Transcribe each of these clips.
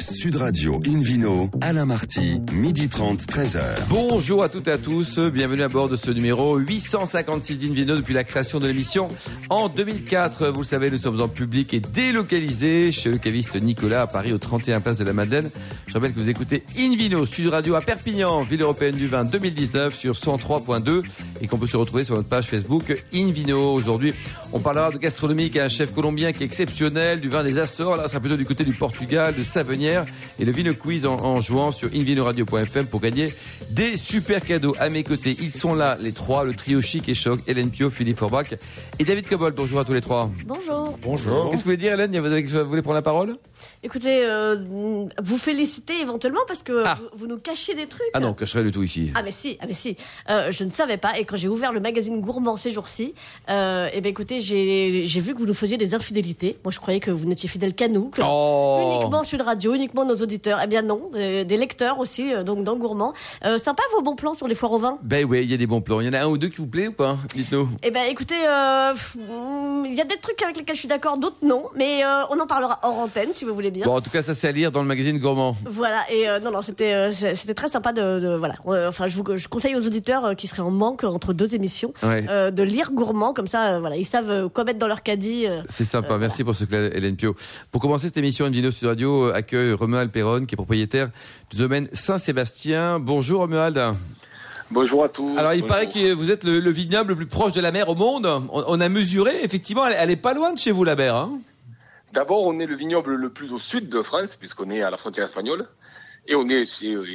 Sud Radio Invino, Alain Marty, midi 30, 13h. Bonjour à toutes et à tous, bienvenue à bord de ce numéro 856 d'Invino depuis la création de l'émission en 2004. Vous le savez, nous sommes en public et délocalisés chez le caviste Nicolas à Paris au 31 place de la Madeleine. Je rappelle que vous écoutez Invino Sud Radio à Perpignan, ville européenne du vin 2019 sur 103.2 et qu'on peut se retrouver sur notre page Facebook Invino. Aujourd'hui, on parlera de gastronomie avec un chef colombien qui est exceptionnel, du vin des Açores, là, ça sera plutôt du côté du Portugal, de Savenière et le Vino Quiz en, jouant sur invinoradio.fm pour gagner des super cadeaux. À mes côtés, ils sont là, les trois, le trio chic et choc, Hélène Pio, Philippe Forbach et David Cobol. Bonjour à tous les trois. Bonjour. Bonjour. Qu'est-ce que vous voulez dire, Hélène? Vous, voulez prendre la parole? Écoutez, euh, vous féliciter éventuellement parce que ah. vous, nous cachez des trucs. Ah non, cacherai du tout ici. Ah mais si, ah mais si. Euh, je ne savais pas et quand j'ai ouvert le magazine Gourmand ces jours-ci, euh, eh ben écoutez, j'ai vu que vous nous faisiez des infidélités. Moi, je croyais que vous n'étiez fidèle qu'à nous, que oh. uniquement radio, uniquement nos auditeurs. Eh bien non, euh, des lecteurs aussi, euh, donc dans Gourmand. Euh, sympa vos bons plans sur les foires au vin. Ben oui, il y a des bons plans. Il y en a un ou deux qui vous plaît ou pas? Dites-nous. Eh ben écoutez, il y a des trucs avec lesquels je suis d'accord, d'autres non, mais on en parlera hors antenne si vous voulez bien. Bon, en tout cas, ça c'est à lire dans le magazine Gourmand. Voilà, et non, non, c'était c'était très sympa de, voilà. enfin, je vous je conseille aux auditeurs qui seraient en manque entre deux émissions de lire Gourmand comme ça, voilà, ils savent quoi mettre dans leur caddie. c'est sympa, merci pour ce que Hélène Pio. Pour commencer cette émission, une vidéo sur radio accueille Romuald Perron, qui est propriétaire du domaine Saint-Sébastien. Bonjour Romuald. Bonjour à tous. Alors il paraît que vous êtes le, vignoble le plus proche de la mer au monde. On, a mesuré, effectivement, elle, est pas loin de chez vous la mer. Hein D'abord, on est le vignoble le plus au sud de France, puisqu'on est à la frontière espagnole. Et on est,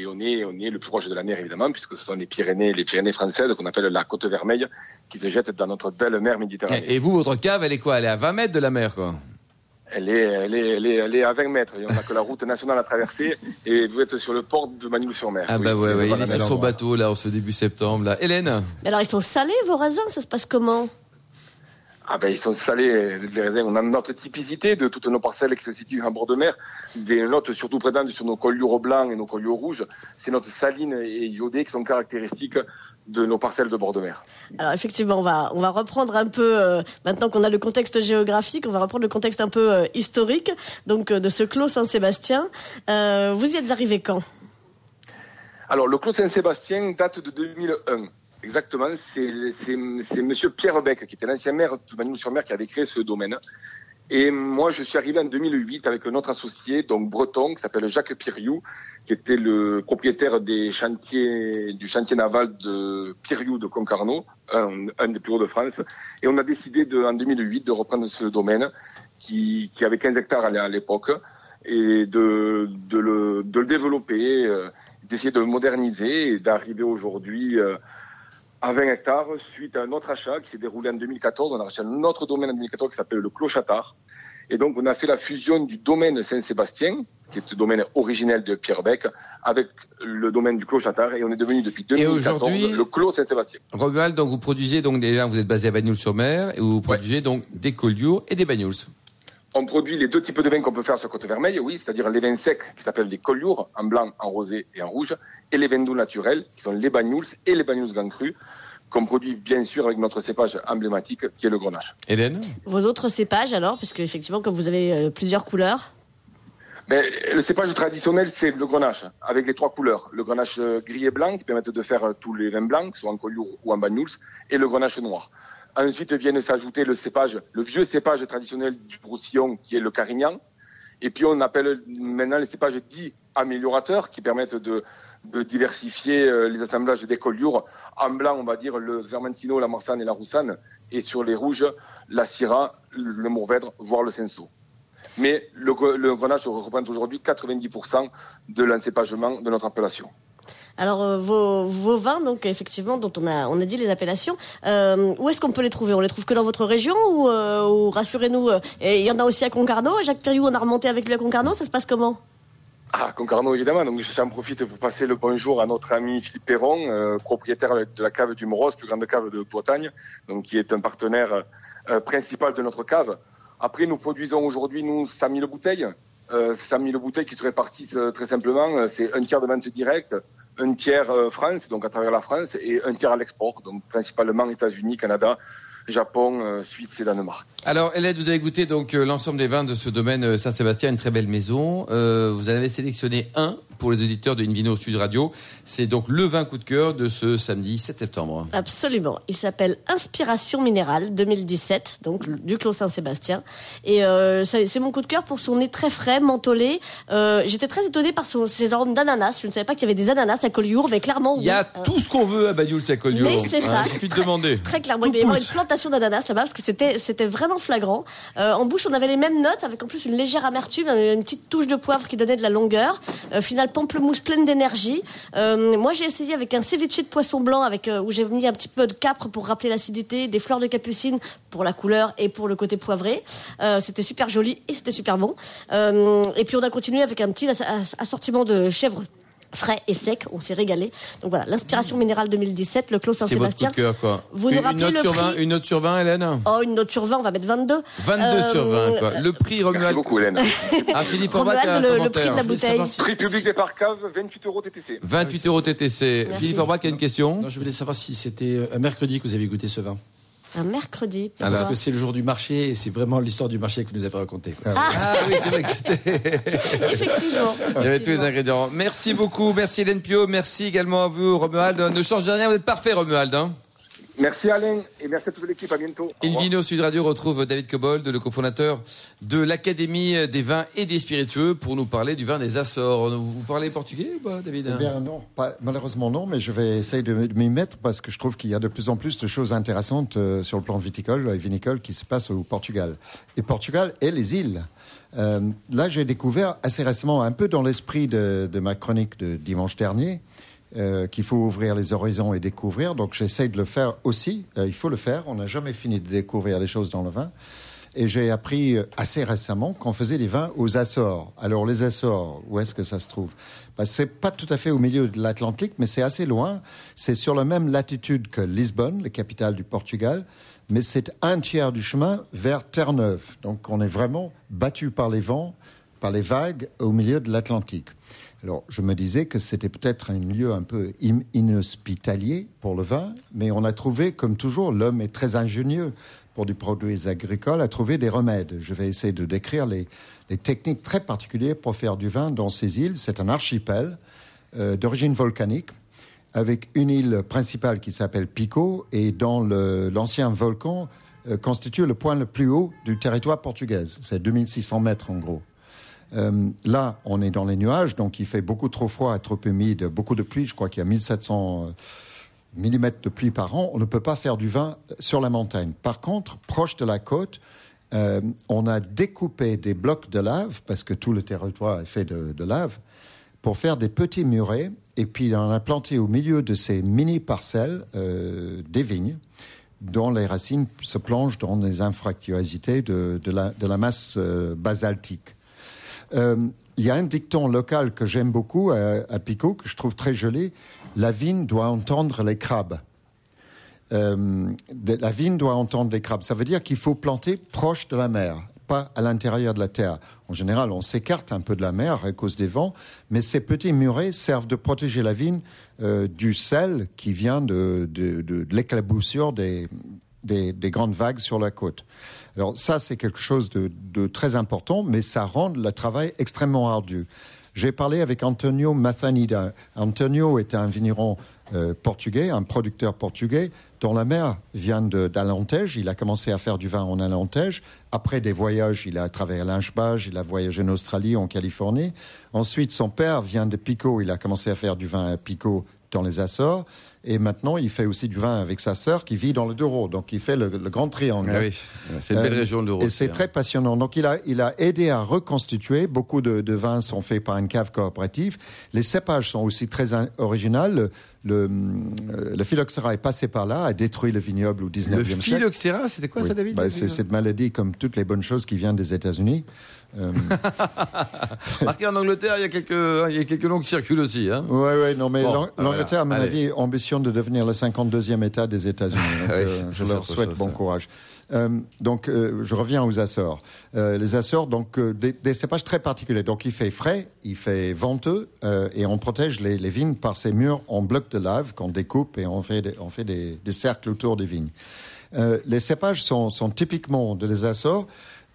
on est, on est le plus proche de la mer évidemment, puisque ce sont les Pyrénées, les Pyrénées françaises qu'on appelle la côte vermeille, qui se jettent dans notre belle mer Méditerranée. Et vous, votre cave, elle est quoi? Elle est à 20 mètres de la mer, quoi? Elle est, elle, est, elle, est, elle est à 20 mètres. Il n'y a que la route nationale à traverser et vous êtes sur le port de Manille-sur-Mer. Ah bah ouais, ouais il est sur son bateau là en ce début septembre. Là. Hélène? Mais alors ils sont salés vos raisins Ça se passe comment? Ah ben ils sont salés, les raisins. On a notre typicité de toutes nos parcelles qui se situent en bord de mer. Des notes surtout présentes sur nos collures blancs et nos collures rouges. C'est notre saline et iodée qui sont caractéristiques de nos parcelles de bord de mer. Alors effectivement, on va, on va reprendre un peu, euh, maintenant qu'on a le contexte géographique, on va reprendre le contexte un peu euh, historique, donc euh, de ce Clos Saint-Sébastien. vous y êtes arrivé quand? Alors le Clos Saint-Sébastien date de 2001. Exactement, c'est M. Pierre Beck, qui était l'ancien maire de Manille-sur-Mer, qui avait créé ce domaine. Et moi, je suis arrivé en 2008 avec un autre associé, donc breton, qui s'appelle Jacques Piriou, qui était le propriétaire des chantiers, du chantier naval de Piriou de Concarneau, un, des plus hauts de France. Et on a décidé de, en 2008 de reprendre ce domaine qui, qui avait 15 hectares à l'époque et de, de, le, de le développer, euh, d'essayer de le moderniser et d'arriver aujourd'hui euh, à 20 hectares suite à un autre achat qui s'est déroulé en 2014. On a acheté un autre domaine en 2014 qui s'appelle le Clochatard. Et donc, on a fait la fusion du domaine Saint-Sébastien, qui est le domaine originel de Pierre Bec, avec le domaine du Clochatard. Et on est devenu depuis 2014 le Clos Saint-Sébastien. Romuald, donc vous produisez, donc déjà, vous êtes basé à Bagnoul-sur-Mer, et vous produisez donc des collioures et des bagnouls. On produit les deux types de vins qu'on peut faire sur Côte Vermeille, oui, c'est-à-dire les vins secs qui s'appellent les collioures, en blanc, en rosé et en rouge, et les vins doux naturels, qui sont les bagnouls et les bagnouls grand cru, qu'on produit bien sûr avec notre cépage emblématique qui est le grenache. Hélène? Vos autres cépages alors, puisque effectivement, comme vous avez euh, plusieurs couleurs? Ben, le cépage traditionnel, c'est le grenache, avec les trois couleurs. Le grenache euh, gris et blanc, qui permettent de faire euh, tous les vins blancs, soit en collioure ou en bagnouls, et le grenache noir. Ensuite viennent s'ajouter le cépage, le vieux cépage traditionnel du Broussillon, qui est le Carignan. Et puis on appelle maintenant les cépages dits améliorateurs, qui permettent de, diversifier euh, les assemblages des collioures. En blanc, on va dire le Vermentino, la Marsanne et la Roussanne. Et sur les rouges, la Syrah, le Mourvèdre, voire le Cinsault. Mais le, le grenache représente aujourd'hui 90% de l'encépagement de notre appellation. Alors euh, vos, vins, donc effectivement, dont on a on a dit les appellations, euh, où est-ce qu'on peut les trouver? On les trouve que dans votre région ou, euh, ou rassurez-nous, il y en a aussi à Concarneau. Jacques Piriou, on a remonté avec lui à Concarneau. Ça se passe comment? Ah, Concarneau, évidemment. Donc, j'en profite pour passer le bonjour à notre ami Philippe Perron, propriétaire de la cave du Moros, plus grande cave de Bretagne, donc qui est un partenaire principal de notre cave. Après, nous produisons aujourd'hui, nous, 100 000 bouteilles. Euh, 100 000 bouteilles qui se répartissent très simplement. C'est un tiers de vente directe, un tiers euh, France, donc à travers la France, et un tiers à l'export, donc principalement États-Unis, Canada, Japon, euh, Suisse et Danemark. Alors, Hélène, vous avez goûté donc euh, l'ensemble des vins de ce domaine euh, Saint-Sébastien, une très belle maison. Euh, vous en avez sélectionné un pour les auditeurs de Invino Sud Radio. C'est donc le vin coup de cœur de ce samedi 7 septembre. Absolument. Il s'appelle Inspiration Minérale 2017, donc du Clos Saint-Sébastien. Et euh, c'est mon coup de cœur pour son nez très frais, mentholé. Euh, J'étais très étonnée par son- ses arômes d'ananas. Je ne savais pas qu'il y avait des ananas à Collioure, mais clairement, Il y a oui. Euh, tout ce qu'on veut à Bagnoul Sacolio. Mais c'est ça. Il suffit de demander. Très clairement, Tout il y avoir une plantation d'ananas là-bas parce que c'était c'était flagrant. Euh, en bouche, on avait les mêmes notes avec en plus une légère amertume, une petite touche de poivre qui donnait de la longueur. Euh, final pamplemousse pleine d'énergie. Euh, moi, j'ai essayé avec un ceviche de poisson blanc avec euh, où j'ai mis un petit peu de capre pour rappeler l'acidité, des fleurs de capucine pour la couleur et pour le côté poivré. C'était super joli et c'était super bon. Et puis on a continué avec un petit ass- ass- assortiment de chèvres frais et secs, on s'est régalé. Donc voilà, l'inspiration minérale 2017, le Clos C'est votre coup Saint-Sébastien. de cœur, quoi. Vous nous une, rappelez note le sur prix 20, une note sur 20, Hélène Oh, une note sur 20, on va mettre 22. 22 Euh, sur 20, quoi. Le prix Merci Romuald. beaucoup, Hélène. Ah, Philippe un le- le prix de la voulais bouteille. si Prix public des parcaves, 28 euros TTC. 28 euros TTC. Merci. Philippe Orbach a une question Non, je voulais savoir si c'était un mercredi que vous avez goûté ce vin. Un mercredi. Alors, Parce que c'est le jour du marché et c'est vraiment l'histoire du marché que vous nous avez raconté. Ah oui, c'est vrai que c'était. Effectivement. Il y avait tous les ingrédients. Merci beaucoup. Merci Hélène Pio. Merci également à vous, Romuald. Ne changez rien, vous êtes parfait, Romuald. Hein. Merci Alain et merci à toute l'équipe. À bientôt. Au revoir. Invino Sud Radio retrouve David Cobold, le cofondateur de l'Académie des vins et des spiritueux, pour nous parler du vin des Açores. Vous parlez portugais ou pas, David? Eh bien non, pas- malheureusement non, mais je vais essayer de m'y mettre parce que je trouve qu'il y a de plus en plus de choses intéressantes euh, sur le plan viticole et vinicole qui se passent au Portugal. Et Portugal et les îles. Euh, là, j'ai découvert assez récemment, un peu dans l'esprit de, de ma chronique de dimanche dernier, euh, qu'il faut ouvrir les horizons et découvrir. Donc j'essaie de le faire aussi. Euh, il faut le faire. On n'a jamais fini de découvrir les choses dans le vin. Et j'ai appris euh, assez récemment qu'on faisait des vins aux Açores. Alors les Açores, où est-ce que ça se trouve? Ben, C'est pas tout à fait au milieu de l'Atlantique, mais c'est assez loin. C'est sur la même latitude que Lisbonne, la capitale du Portugal, mais c'est un tiers du chemin vers Terre-Neuve. Donc on est vraiment battu par les vents, par les vagues au milieu de l'Atlantique. Je me disais que c'était peut-être un lieu un peu inhospitalier pour le vin, mais on a trouvé, comme toujours, l'homme est très ingénieux pour des produits agricoles, à trouver des remèdes. Je vais essayer de décrire les, techniques très particulières pour faire du vin dans ces îles. C'est un archipel euh, d'origine volcanique, avec une île principale qui s'appelle Pico, et dont l'ancien volcan euh, constitue le point le plus haut du territoire portugais. C'est 2600 mètres en gros. Euh, là, on est dans les nuages, donc il fait beaucoup trop froid, trop humide, beaucoup de pluie. Je crois qu'il y a 1700 mm de pluie par an. On ne peut pas faire du vin sur la montagne. Par contre, proche de la côte, euh, on a découpé des blocs de lave, parce que tout le territoire est fait de, lave, pour faire des petits murets. Et puis, on a planté au milieu de ces mini parcelles euh, des vignes dont les racines se plongent dans les infractuosités de, la, masse euh, basaltique. Euh, Il y a un dicton local que j'aime beaucoup à, à que je trouve très joli. La vigne doit entendre les crabes. Euh, la vigne doit entendre les crabes. Ça veut dire qu'il faut planter proche de la mer, pas à l'intérieur de la terre. En général, on s'écarte un peu de la mer à cause des vents, mais ces petits murets servent de protéger la vigne euh, du sel qui vient de l'éclaboussure des, des, des grandes vagues sur la côte. Alors ça, c'est quelque chose de, de très important, mais ça rend le travail extrêmement ardu. J'ai parlé avec Antonio Mathanida. Antonio est un vigneron euh, portugais, un producteur portugais, dont la mère vient d'Alentej. Il a commencé à faire du vin en Alentej. Après des voyages, il a travaillé à il a voyagé en Australie, en Californie. Ensuite, son père vient de Pico. Il a commencé à faire du vin à Pico dans les Açores. Et maintenant, il fait aussi du vin avec sa sœur qui vit dans le Douro. Donc, il fait le, le grand triangle. Ah oui, c'est une belle Euh, région de l'Euro. Et c'est très passionnant. Donc, il a, il a aidé à reconstituer. Beaucoup de, de vins sont faits par une cave coopérative. Les cépages sont aussi très in- originaux. Le, le, euh, le phylloxéra est passé par là, a détruit le vignoble au 19e Le siècle. phylloxéra, c'était quoi Oui. ça, David? Bah, C'est cette maladie, comme toutes les bonnes choses qui viennent des États-Unis. Euh, Marqué en Angleterre, il y a quelques, il y a quelques noms qui circulent aussi. Hein. ouais, ouais, non, mais Bon, voilà. l'Angleterre, à mon Allez. avis, ambitionne de devenir le 52e État des États-Unis. Oui, euh, je leur souhaite bon ça. courage. Euh, donc, euh, je reviens aux Açores. Euh, les Açores, donc, des, cépages très particuliers. Donc, il fait frais, il fait venteux, et on protège les, vignes par ces murs en blocs de lave qu'on découpe et on fait des, cercles autour des vignes. Les cépages sont, typiquement de les Açores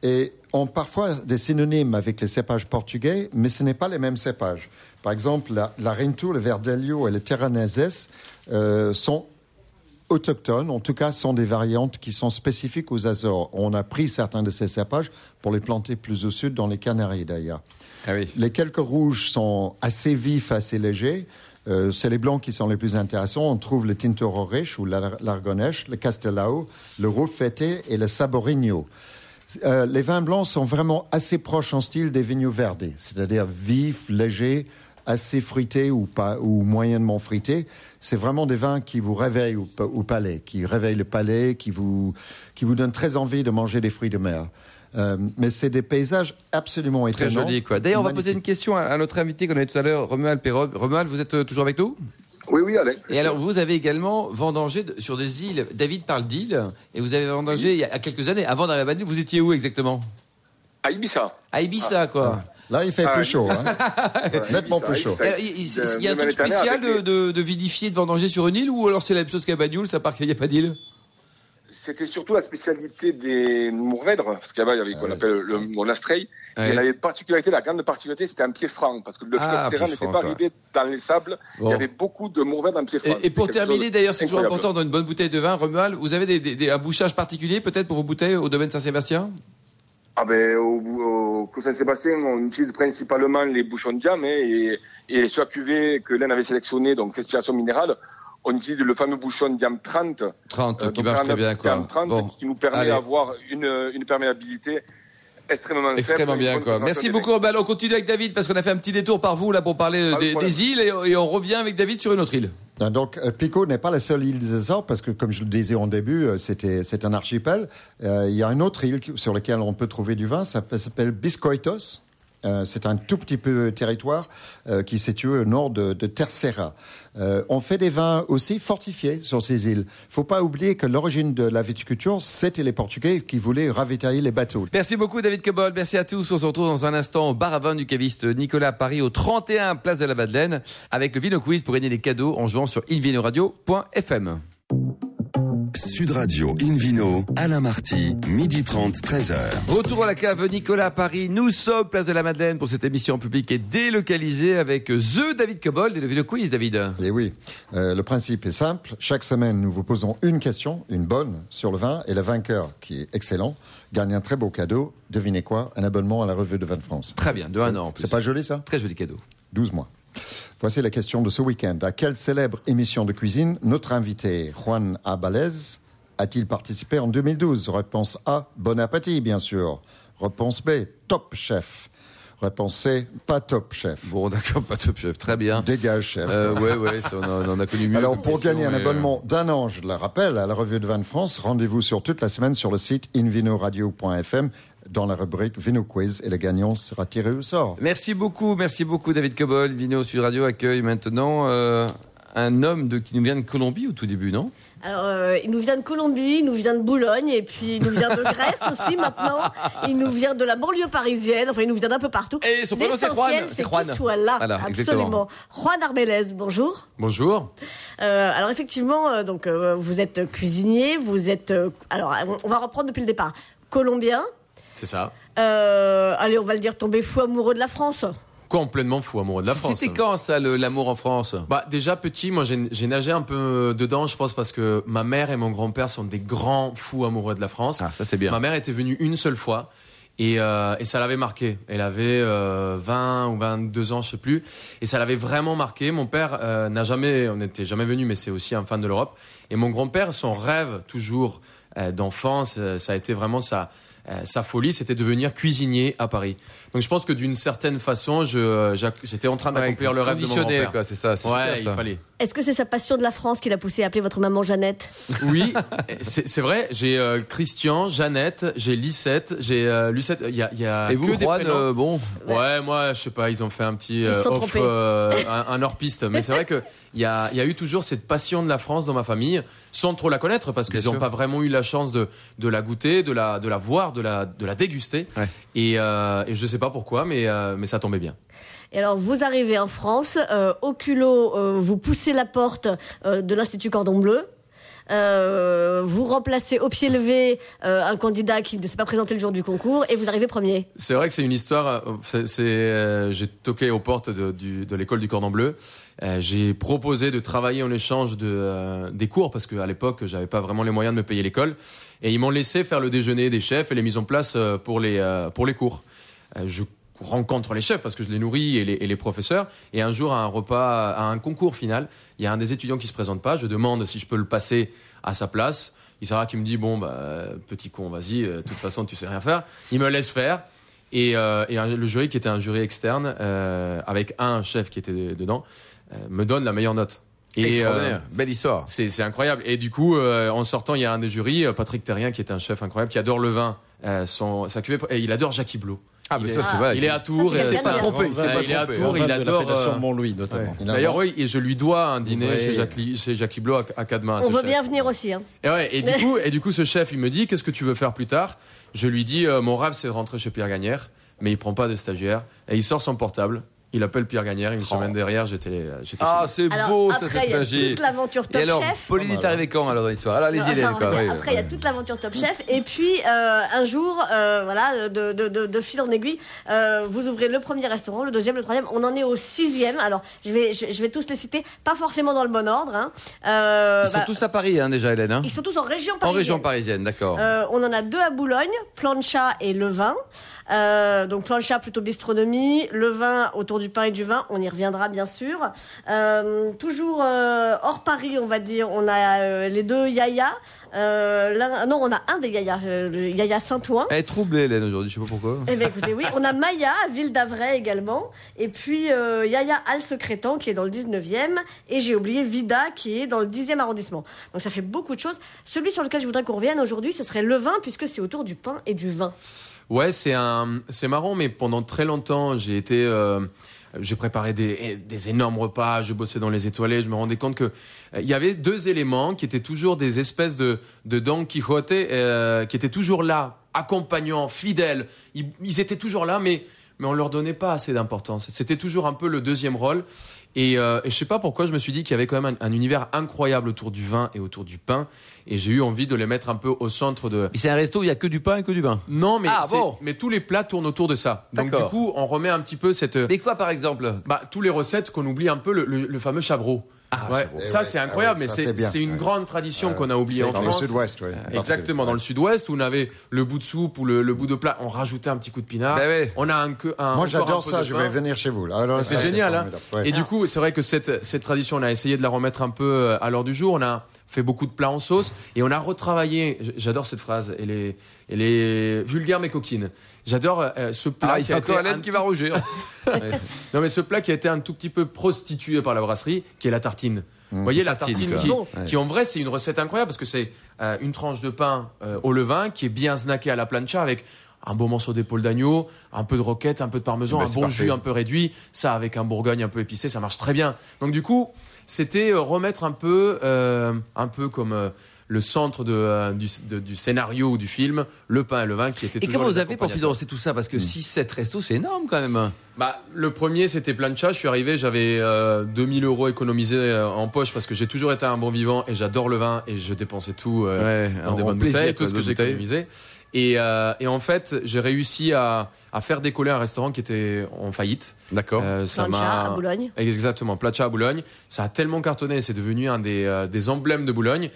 et ont parfois des synonymes avec les cépages portugais, mais ce n'est pas les mêmes cépages. Par exemple, la, la le Verdelho et le Terraneses euh, sont autochtones, en tout cas, sont des variantes qui sont spécifiques aux Açores. On a pris certains de ces cépages pour les planter plus au sud, dans les Canaries d'ailleurs. Ah oui. Les quelques rouges sont assez vifs, assez légers. Euh, c'est les blancs qui sont les plus intéressants. On trouve le Tinto Roriche ou l'Ar- l'Argonèche, le Castelao, le Rufete et le Saborigno. Euh, les vins blancs sont vraiment assez proches en style des vignes verdes, c'est-à-dire vifs, légers, assez fruités ou, pas, ou moyennement fruités. C'est vraiment des vins qui vous réveillent au, pa- au palais, qui réveillent le palais, qui vous, qui vous donnent très envie de manger des fruits de mer. Euh, mais c'est des paysages absolument Très étonnants. joli, quoi. D'ailleurs, on va poser une question à, à notre invité qu'on a eu tout à l'heure, Romuald Perrob. Romuald, vous êtes euh, toujours avec nous? Oui, oui, Alain. Et alors, vous avez également vendangé sur des îles. David parle d'îles, et vous avez vendangé il y a quelques années. Avant dans la Banue, vous étiez où exactement? À Ibiza. À Ibiza, quoi. Là, il fait Ah, plus chaud. Hein. Nettement plus chaud. Et alors, Il y a un truc spécial de, de, de vinifier, de vendanger sur une île, ou alors c'est la même chose qu'à Bagnoul, à part qu'il n'y a pas d'île C'était surtout la spécialité des Mourvèdres, parce qu'avant, il y avait Ah qu'on oui. appelle le monastrey. Ouais. Et la particularité, la grande particularité, c'était un pied franc, parce que le Ah, pied n'était pas arrivé dans les sables. Bon. Il y avait beaucoup de Mourvèdres en pied franc. Et, et pour terminer, d'ailleurs, c'est toujours important dans une bonne bouteille de vin, Romuald, vous avez des, des- des- un bouchage particulier peut-être pour vos bouteilles au domaine Saint-Sébastien? Ah ben, au, au Clos Saint-Sébastien, on utilise principalement les bouchons de diam, hein, et, et sur la cuvée que l'un avait sélectionné, donc respiration minérale, on utilise le fameux bouchon diam 30. 30, euh, qui marche très 49 bien, quoi. diam 30, Bon, qui nous permet d'avoir une, une perméabilité extrêmement Extrêmement bien, quoi. Merci beaucoup, Romuald. On continue avec David, parce qu'on a fait un petit détour par vous, là, pour parler euh, de des, îles, et, et on revient avec David sur une autre île. Donc, euh, Pico n'est pas la seule île des Açores parce que, comme je le disais en début, euh, c'est un archipel. Euh, il y a une autre île sur laquelle on peut trouver du vin, ça s'appelle Biscoitos. Euh, c'est un tout petit peu territoire euh, qui est situé au nord de, de Terceira. Euh, on fait des vins aussi fortifiés sur ces îles. Il faut pas oublier que l'origine de la viticulture, c'était les Portugais qui voulaient ravitailler les bateaux. Merci beaucoup, David Cobol. Merci à tous. On se retrouve dans un instant au bar à vin du caviste Nicolas Paris, au 31 Place de la Madeleine, avec le Vino Quiz pour gagner des cadeaux en jouant sur invinoradio.fm. Sud Radio Invino, Alain Marty, midi 30, 13h. Retour à la cave Nicolas à Paris. Nous sommes Place de la Madeleine pour cette émission publique et délocalisée avec The David Cobold et le Vino Quiz, David. Et Eh oui, euh, le principe est simple. Chaque semaine, nous vous posons une question, une bonne, sur le vin, et le vainqueur, qui est excellent, gagne un très beau cadeau. Devinez quoi? Un abonnement à la revue de Vin de France. Très bien, de un an. C'est pas joli ça? Très joli cadeau. 12 mois. Voici la question de ce week-end. À quelle célèbre émission de cuisine notre invité Juan Abalez a-t-il participé en 2012 Réponse A, Bon Appétit, bien sûr. Réponse B, Top Chef. Réponse C, pas Top Chef. Bon, d'accord, pas top chef. Très bien. Dégage, chef. Euh, ouais, ouais, ça, on, en a connu mieux. Alors, pour gagner un euh, abonnement d'un an, je le rappelle, à la revue de Vin de France, rendez-vous sur toute la semaine sur le site invinoradio.fm dans la rubrique Vino Quiz et le gagnant sera tiré au sort. Merci beaucoup, merci beaucoup David Cobol. Vino Sud Radio accueille maintenant euh, un homme de, qui nous vient de Colombie au tout début, non? Alors, euh, il nous vient de Colombie, il nous vient de Boulogne, et puis il nous vient de Grèce aussi maintenant. Il nous vient de la banlieue parisienne, enfin il nous vient d'un peu partout. Et son prénom, c'est Juan. L'essentiel, C'est qu'il soit là. Voilà, absolument. exactement. Juan Arbelez, bonjour. Bonjour. Euh, alors effectivement, euh, donc euh, vous êtes cuisinier, vous êtes. euh, alors on va reprendre depuis le départ. Colombien. C'est ça. Euh, allez, on va le dire, tombé fou amoureux de la France. Complètement fou amoureux de la France. C'était quand ça, le- l'amour en France? Bah déjà petit, moi j'ai nagé un peu dedans, je pense parce que ma mère et mon grand-père sont des grands fous amoureux de la France. Ah, ça c'est bien. Ma mère était venue une seule fois et, euh, et ça l'avait marqué. Elle avait euh, 20 ou 22 ans, je sais plus, et ça l'avait vraiment marqué. Mon père euh, n'a jamais, on n'était jamais venu, mais c'est aussi un fan de l'Europe. Et mon grand-père, son rêve toujours euh, d'enfance, ça a été vraiment sa euh, sa folie, c'était de devenir cuisinier à Paris. Donc je pense que d'une certaine façon, j'ac- j'étais en train d'accomplir le rêve de mon grand-père. c'est ça. c'est Ouais, super, il ça. fallait. Est-ce que c'est sa passion de la France qui l'a poussé à appeler votre maman Jeannette? Oui, c'est vrai. J'ai euh, Christian, Jeannette, j'ai Lisette, j'ai euh, Lucette. Il y a, il y a Et vous, que des Juan, euh, bon, Ouais, moi, je sais pas, ils ont fait un petit euh, off, euh, un, un hors-piste. Mais c'est vrai que il y a, il y a eu toujours cette passion de la France dans ma famille, sans trop la connaître, parce qu'ils n'ont pas vraiment eu la chance de, de la goûter, de la, de la voir, de la, de la déguster. Ouais. Et, euh, et je sais pas pourquoi, mais, euh, mais ça tombait bien. Et alors, vous arrivez en France, euh, au culot, euh, vous poussez la porte euh, de l'Institut Cordon Bleu. vous remplacez au pied levé un candidat qui ne s'est pas présenté le jour du concours et vous arrivez premier. C'est vrai que c'est une histoire. j'ai toqué aux portes de, l'école du Cordon Bleu. J'ai proposé de travailler en échange de, des cours parce qu'à l'époque, j'avais pas vraiment les moyens de me payer l'école. Et ils m'ont laissé faire le déjeuner des chefs et les mises en place pour les, pour les cours. Je rencontre les chefs parce que je les nourris et les, et les professeurs. Et un jour, à un repas, à un concours final, il y a un des étudiants qui se présente pas. Je demande si je peux le passer à sa place. Isara qui me dit bon bah petit con vas-y euh, de toute façon tu sais rien faire. Il me laisse faire et, euh, et un- le jury qui était un jury externe euh, avec un chef qui était de- dedans euh, me donne la meilleure note. Et euh, Belle histoire. c'est c'est incroyable. Et du coup, euh, en sortant, il y a un des jurys, euh, Patrick Terrien, qui est un chef incroyable, qui adore le vin, euh, son, sa cuvée, et il adore Jackie Blot. Ah, il mais est, ça, c'est vrai. il est à Tours. Ça, c'est bien. trompé, il s'est Ouais, pas il est à. Tours, il de adore. euh, Montlouis, notamment. Il D'ailleurs, oui, et je lui dois un dîner Ouais. chez Jackie, chez à, à Cademain. On veut chef. bien venir aussi. Hein. Et, ouais, et, du coup, et du coup, ce chef, il me dit Qu'est-ce que tu veux faire plus tard? Je lui dis euh, Mon rêve, c'est de rentrer chez Pierre Gagnère, mais il prend pas de stagiaire. Et il sort son portable. Il appelle Pierre Gagnère. Une semaine derrière, j'étais Ah, c'est beau, ça, après, cette il y a magie. toute l'aventure Et Top alors, Chef. Pauline est arrivée quand alors dans l'histoire Alors, allez-y, Hélène. Enfin, quoi, oui. après, il y a toute l'aventure Top Chef. Et puis, euh, un jour, euh, voilà, de, de, de, de fil en aiguille, euh, vous ouvrez le premier restaurant, le deuxième, le troisième. On en est au sixième. Alors, je vais, je, je vais tous les citer, pas forcément dans le bon ordre. Hein. Euh, Ils sont bah, tous à Paris, hein, déjà, Hélène. hein ils sont tous en région en parisienne. région parisienne, d'accord. Euh, on en a deux à Boulogne, Plancha et Levain. Euh, donc Plancha plutôt bistronomie, Levain autour du pain et du vin, on y reviendra bien sûr. Euh, toujours euh, hors Paris, on va dire, on a euh, les deux Yaya. L'un- non, on a un des Yaya, le Yaya Saint-Ouen. Elle est troublée, Hélène, aujourd'hui, je sais pas pourquoi. Eh bien, écoutez, oui, on a Maya, Ville d'Avray également, et puis Yaya Al-Secrétan qui est dans le 19e, et j'ai oublié Vida qui est dans le 10e arrondissement. Donc ça fait beaucoup de choses. Celui sur lequel je voudrais qu'on revienne aujourd'hui, ce serait le vin, puisque c'est autour du pain et du vin. Ouais, c'est un, c'est marrant, mais pendant très longtemps, j'ai été, euh, j'ai préparé des, des énormes repas, je bossais dans les étoilés, je me rendais compte que euh, il y avait deux éléments qui étaient toujours des espèces de, de Don Quixote, euh, qui étaient toujours là, accompagnants, fidèles. Ils, ils étaient toujours là, mais mais on leur donnait pas assez d'importance. C'était toujours un peu le deuxième rôle. Et, euh, et je sais pas pourquoi je me suis dit qu'il y avait quand même un, un univers incroyable autour du vin et autour du pain. Et j'ai eu envie de les mettre un peu au centre de, Et c'est un resto où il y a que du pain et que du vin. non, mais, Ah, bon. mais tous les plats tournent autour de ça. Donc du coup, on remet un petit peu cette, Mais quoi, par exemple? bah, tous les recettes qu'on oublie un peu, le, le- le fameux chabreau. Ouais, Eh ça c'est ah incroyable, ouais, mais ça, c'est une Ouais. grande tradition qu'on a oubliée en Dans le France. sud-ouest, oui. Exactement, dans le sud-ouest où on avait le bout de soupe ou le, le bout de plat, on rajoutait un petit coup de pinard. Ben ouais. On a un, Moi, j'adore ça. Je vais venir chez vous. Alors, C'est génial, hein. Et du coup, c'est vrai que cette, cette tradition, on a essayé de la remettre un peu euh, à l'heure du jour. On a fait beaucoup de plats en sauce et on a retravaillé. J'adore cette phrase. Elle est, elle est vulgaire mais coquine. J'adore euh, ce plat Ah, qui a été un qui tout- va rougir. Non, mais ce plat qui a été un tout petit peu prostitué par la brasserie, qui est la tartine. Vous voyez, la Tartine, qui, qui, en vrai, c'est une recette incroyable parce que c'est euh, une tranche de pain euh, au levain qui est bien snacké à la plancha avec un beau morceau d'épaule d'agneau, un peu de roquette, un peu de parmesan, Ben, un bon parfait. jus un peu réduit, ça avec un bourgogne un peu épicé, ça marche très bien. Donc du coup, c'était euh, remettre un peu, euh, un peu comme euh, le centre de, euh, du, de- du scénario ou du film, le pain et le vin qui était Et comment vous avez pour financer tout ça? Parce que 6-7 restos, c'est énorme quand même. Bah, le premier, c'était plancha. Je suis arrivé, j'avais euh, 2000 euros économisés euh, en poche parce que j'ai toujours été un bon vivant et j'adore le vin et je dépensais tout euh, dans des bonnes bouteilles, tout ce que j'ai économisé. Et, euh, et en fait, j'ai réussi à, à faire décoller un restaurant qui était en faillite. D'accord. Euh, Plancha à Boulogne. Exactement, Plancha à Boulogne. Ça a tellement cartonné, c'est devenu un des, euh, des emblèmes de Boulogne.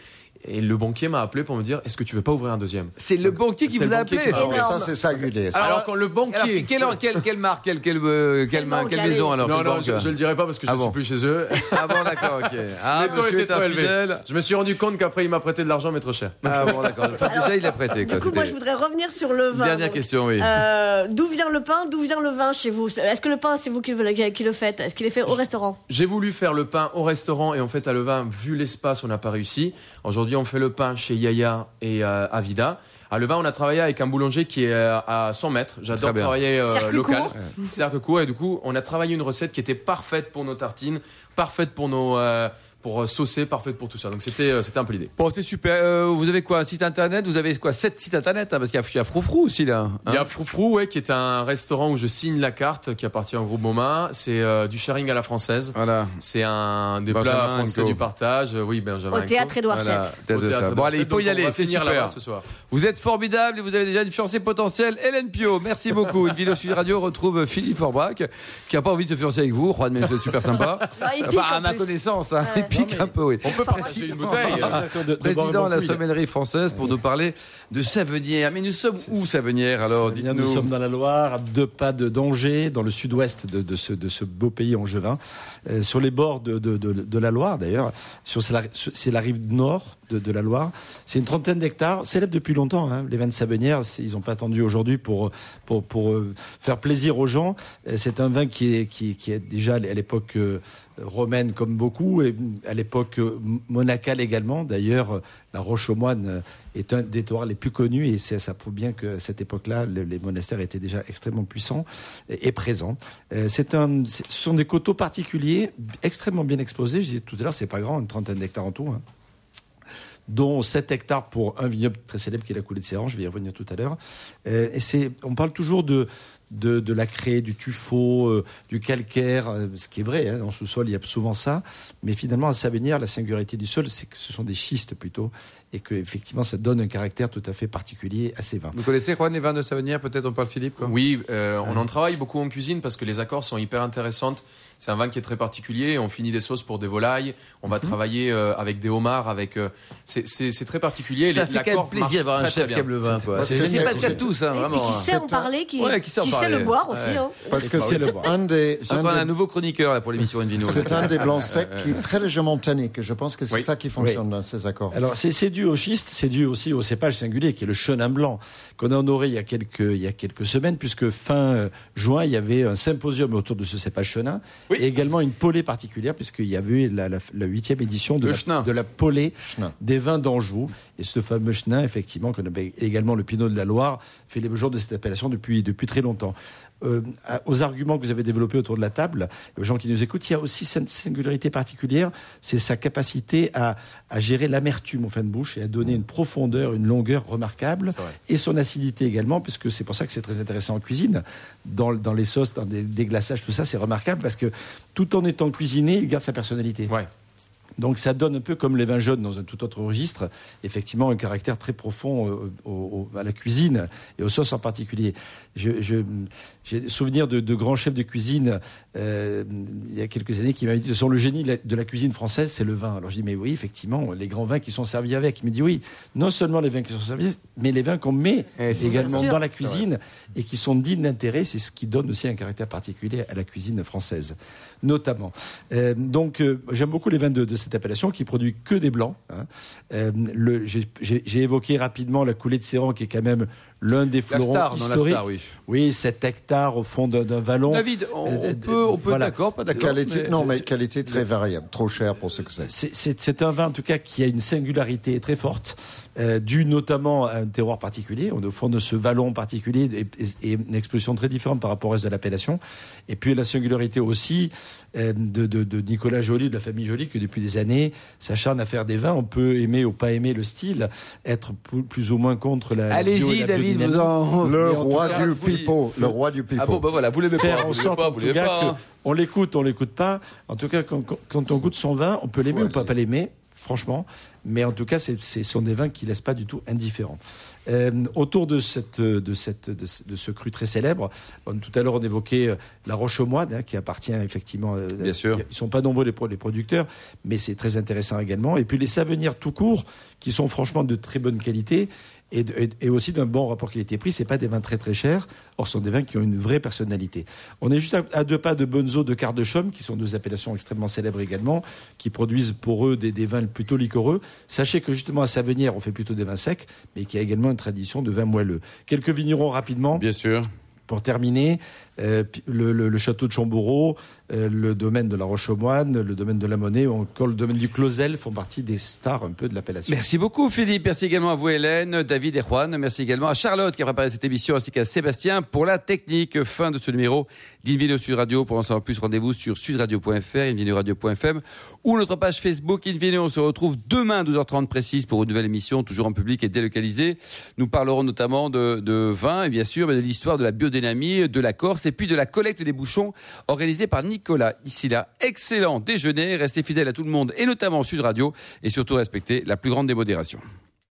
Et le banquier m'a appelé pour me dire Est-ce que tu veux pas ouvrir un deuxième? C'est le banquier qui vous le a appelé. ça, c'est singulier. ça. Alors, Alors, quand le banquier. Alors, quelle, quelle, quelle marque Quelle, quelle, quelle, Quelle ma- banque, quelle allez. maison alors non, non, je, je le dirai pas parce que je Ah ne bon. suis plus chez eux. Ah bon, d'accord, ok. Ah, Les taux est trop élevés. infidèle. Je me suis rendu compte qu'après, il m'a prêté de l'argent, mais trop cher. Ah bon, d'accord. Enfin, déjà, il a prêté. Quoi. Du coup, moi, je voudrais revenir sur le vin. Dernière Donc, question, oui. euh, D'où vient le pain? D'où vient le vin chez vous? Est-ce que le pain, c'est vous qui, le- qui le faites? Est-ce qu'il est fait au restaurant? J'ai voulu faire le pain au restaurant et en fait à Levain, vu l'espace, on n'a pas réussi. Aujourd'hui, on fait le pain chez Yaya et euh, à Vida. À le vin, on a travaillé avec un boulanger qui est à 100 mètres. J'adore travailler euh, Cercle local. court. Cercle court. Et du coup, on a travaillé une recette qui était parfaite pour nos tartines, parfaite pour nos euh, pour euh, saucer, parfaite pour tout ça. Donc c'était euh, c'était un peu l'idée. Bon, c'est super. Euh, vous avez quoi Un site internet? Vous avez quoi Sept sites internet hein, Parce qu'il y a- il y a Froufrou aussi là. hein? Il y a Froufrou, ouais, qui est un restaurant où je signe la carte, qui appartient au groupe MoMA. C'est euh, du sharing à la française. Voilà. C'est un des Benjamin plats français du partage. Oui, Benjamin. Au théâtre Édouard Voilà. VII. Au théâtre Bon, allez, il faut y aller. C'est super. ce soir. Vous êtes formidable et vous avez déjà une fiancée potentielle, Hélène Pio. Merci beaucoup. Une vidéo Sud Radio retrouve Philippe Forbrac, qui a pas envie de se fiancer avec vous. Juan, mais c'est super sympa. Ah, il pique, Enfin, à en ma plus. connaissance, hein. Ouais. Pique un peu, oui. On peut préciser une bouteille. De- de boire un Président de la sommellerie française pour nous parler de Savenière. Mais nous sommes où Savenière alors bien, Dites-nous. nous sommes dans la Loire, à deux pas de d'Angers, dans le sud-ouest de, de ce, de ce beau pays angevin, euh, sur les bords de, de, de, de la Loire d'ailleurs. Sur c'est la, c'est la rive nord de, la Loire. C'est une trentaine d'hectares, célèbre depuis longtemps. Hein. Les vins de Savenière, ils n'ont pas attendu aujourd'hui pour pour pour euh, faire plaisir aux gens. Euh, C'est un vin qui est qui, qui est déjà à l'époque euh, romaine comme beaucoup, et à l'époque monacale également. D'ailleurs, la Roche aux Moines euh, est un des terroirs les plus connus et ça prouve bien que à cette époque-là, le- les monastères étaient déjà extrêmement puissants et, présents. Euh, C'est un, ce sont des coteaux particuliers extrêmement bien exposés. Je disais tout à l'heure, c'est pas grand, une trentaine d'hectares en tout. hein dont 7 hectares pour un vignoble très célèbre qui est la coulée de Séran, je vais y revenir tout à l'heure. Euh, et c'est, on parle toujours de, de, de la craie, du tuffeau, euh, du calcaire, euh, ce qui est vrai, hein, dans ce sol il y a souvent ça, mais finalement à Savenière, la singularité du sol, c'est que ce sont des schistes plutôt, et que effectivement ça donne un caractère tout à fait particulier à ces vins. Vous connaissez Juan les vins de Savenière Peut-être on parle Philippe quoi Oui, euh, on en travaille beaucoup en cuisine parce que les accords sont hyper intéressantes. C'est un vin qui est très particulier. On finit des sauces pour des volailles. On va travailler euh, avec des homards. Avec euh, c'est- très particulier. Ça Les- fait quand même l'accord plaisir d'avoir un chef qui aime le vin. C'est pas le cas de tous, hein, vraiment. qui sait en parler, qui, Ouais, qui sait en parler. le boire aussi. Ouais. hein. Parce que c'est un des, Je un des- un nouveau chroniqueur là, pour l'émission Invino. c'est un des blancs secs qui est très légèrement tannique. Je pense que c'est Oui. ça qui fonctionne dans ces accords. Alors c'est dû au schiste, c'est dû aussi au cépage singulier qui est le chenin blanc qu'on a honoré il y a quelques il y a quelques semaines puisque fin euh, juin il y avait un symposium autour de ce cépage chenin Oui. et également une polée particulière puisqu'il y avait la la- la huitième édition de la, chenin. de la polée Chenin. des vins d'Anjou et ce fameux chenin effectivement qu'on appelle également le pinot de la Loire fait les jours de cette appellation depuis depuis très longtemps. Euh, aux arguments que vous avez développés autour de la table, aux gens qui nous écoutent, il y a aussi cette singularité particulière, c'est sa capacité à, à gérer l'amertume en fin de bouche et à donner une profondeur, une longueur remarquable, et son acidité également, puisque c'est pour ça que c'est très intéressant en cuisine, dans, dans les sauces, dans des, des glaçages, tout ça, c'est remarquable parce que tout en étant cuisiné, il garde sa personnalité. Ouais. Donc ça donne un peu comme les vins jaunes dans un tout autre registre, effectivement un caractère très profond euh, au- au- à la cuisine et aux sauces en particulier. J'ai souvenir de, de grands chefs de cuisine euh, il y a quelques années qui m'avaient dit sur le génie de la, cuisine française, c'est le vin. Alors je dis mais oui effectivement les grands vins qui sont servis avec. Il me dit oui non seulement les vins qui sont servis, mais les vins qu'on met Eh, également sûr. dans la cuisine et qui sont dignes d'intérêt. C'est ce qui donne aussi un caractère particulier à la cuisine française, notamment. Euh, donc, euh, j'aime beaucoup les vins de, de cette appellation qui produit que des blancs. hein. Euh, J'ai évoqué rapidement la coulée de Séran qui est quand même l'un des La fleurons star, non, la historiques. star, oui. Oui, 7 hectares au fond d'un vallon. David, on, Euh, on euh, peut, on peut voilà. d'accord, pas d'accord. Qualité, mais- non, mais qualité très variable, trop cher pour ce que c'est. C'est- C'est c'est un vin en tout cas qui a une singularité très forte, euh, due notamment à un terroir particulier. On est au fond de ce vallon particulier et, et- et une exposition très différente par rapport au reste de l'appellation. Et puis la singularité aussi euh, de, de- de Nicolas Joly, de la famille Joly, que depuis des années s'acharne à faire des vins. On peut aimer ou pas aimer le style, être plus, ou moins contre la. Allez-y, la David, biodynamie. vous en. Le en roi cas, du pipeau, le roi du pipeau. Ah bon, bah voilà, vous l'aimez pas. faire vous en sorte pas, en vous tout l'aimez cas pas, que hein. on l'écoute, on l'écoute pas. En tout cas, quand, quand- on goûte son vin, on peut l'aimer ou pas, pas l'aimer, franchement. Mais en tout cas, c'est- ce sont des vins qui laissent pas du tout indifférents. Euh, autour de, cette, de, cette, de, ce- de ce cru très célèbre, bon, tout à l'heure on évoquait euh, la Roche aux Moines, hein, qui appartient effectivement. euh, Bien sûr. Ils sont pas nombreux les, pro- les producteurs, mais c'est très intéressant également. Et puis les Savenières tout court, qui sont franchement de très bonne qualité et, de- et- et aussi d'un bon rapport qualité-prix. C'est pas des vins très très chers. Or, ce sont des vins qui ont une vraie personnalité. On est juste à, à deux pas de Bonzo de Quart de Chaume, qui sont deux appellations extrêmement célèbres également, qui produisent pour eux des, des vins plutôt liquoreux. Sachez que justement à Savenière, on fait plutôt des vins secs, mais qu'il y a également une tradition de vins moelleux. Quelques vignerons rapidement Bien sûr. pour terminer, euh, le, le- le château de Chambourreau, euh, le domaine de la Roche-aux-Moines, le domaine de la Monnaie ou encore le domaine du Closel font partie des stars un peu de l'appellation. Merci beaucoup Philippe, merci également à vous Hélène, David et Juan, merci également à Charlotte qui a préparé cette émission ainsi qu'à Sébastien pour la technique. Fin de ce numéro d'Invino Sud Radio. Pour en savoir plus, rendez-vous sur sudradio.fr, invinoradio.fm ou notre page Facebook Invino. On se retrouve demain à 12h30 précise pour une nouvelle émission, toujours en public et délocalisée. Nous parlerons notamment de, vin et bien sûr de l'histoire de la biodynamie, de la Corse et puis de la collecte des bouchons organisée par Nicolas. Ici là, excellent déjeuner, restez fidèles à tout le monde et notamment Sud Radio et surtout respectez la plus grande démodération.